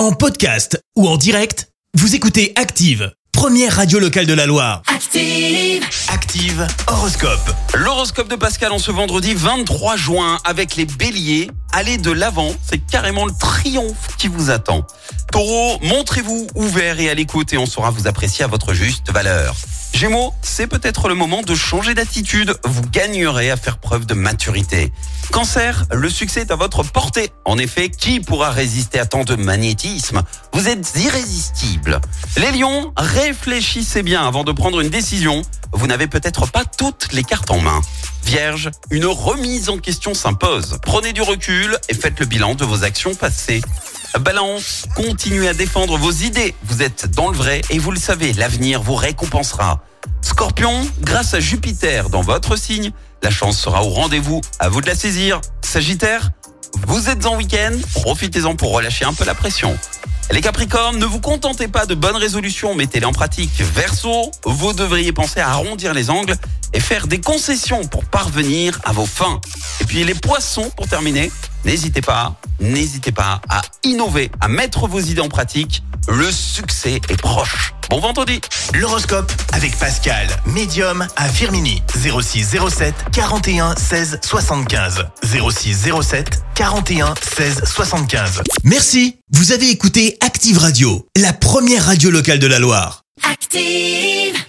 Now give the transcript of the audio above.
En podcast ou en direct, vous écoutez Active, première radio locale de la Loire. Active. Active Horoscope. L'horoscope de Pascal en ce vendredi 23 juin avec les béliers. Allez de l'avant, c'est carrément le triomphe qui vous attend. Taureau, montrez-vous ouvert et à l'écoute et on saura vous apprécier à votre juste valeur. Gémeaux, c'est peut-être le moment de changer d'attitude. Vous gagnerez à faire preuve de maturité. Cancer, le succès est à votre portée. En effet, qui pourra résister à tant de magnétisme Vous êtes irrésistible. Les lions, réfléchissez bien avant de prendre une décision. Vous n'avez peut-être pas toutes les cartes en main. Vierge, une remise en question s'impose. Prenez du recul et faites le bilan de vos actions passées. Balance, continuez à défendre vos idées. Vous êtes dans le vrai et vous le savez, l'avenir vous récompensera. Scorpion, grâce à Jupiter dans votre signe, la chance sera au rendez-vous. À vous de la saisir. Sagittaire, vous êtes en week-end, profitez-en pour relâcher un peu la pression. Les Capricornes, ne vous contentez pas de bonnes résolutions, mettez-les en pratique. Verseau, vous devriez penser à arrondir les angles et faire des concessions pour parvenir à vos fins. Et puis les Poissons, pour terminer, n'hésitez pas, n'hésitez pas à innover, à mettre vos idées en pratique. Le succès est proche. Bon vendredi L'horoscope avec Pascal, médium à Firmini. 06 07 41 16 75. 06 07 41 16 75. Merci. Vous avez écouté Active Radio, la première radio locale de la Loire. Active.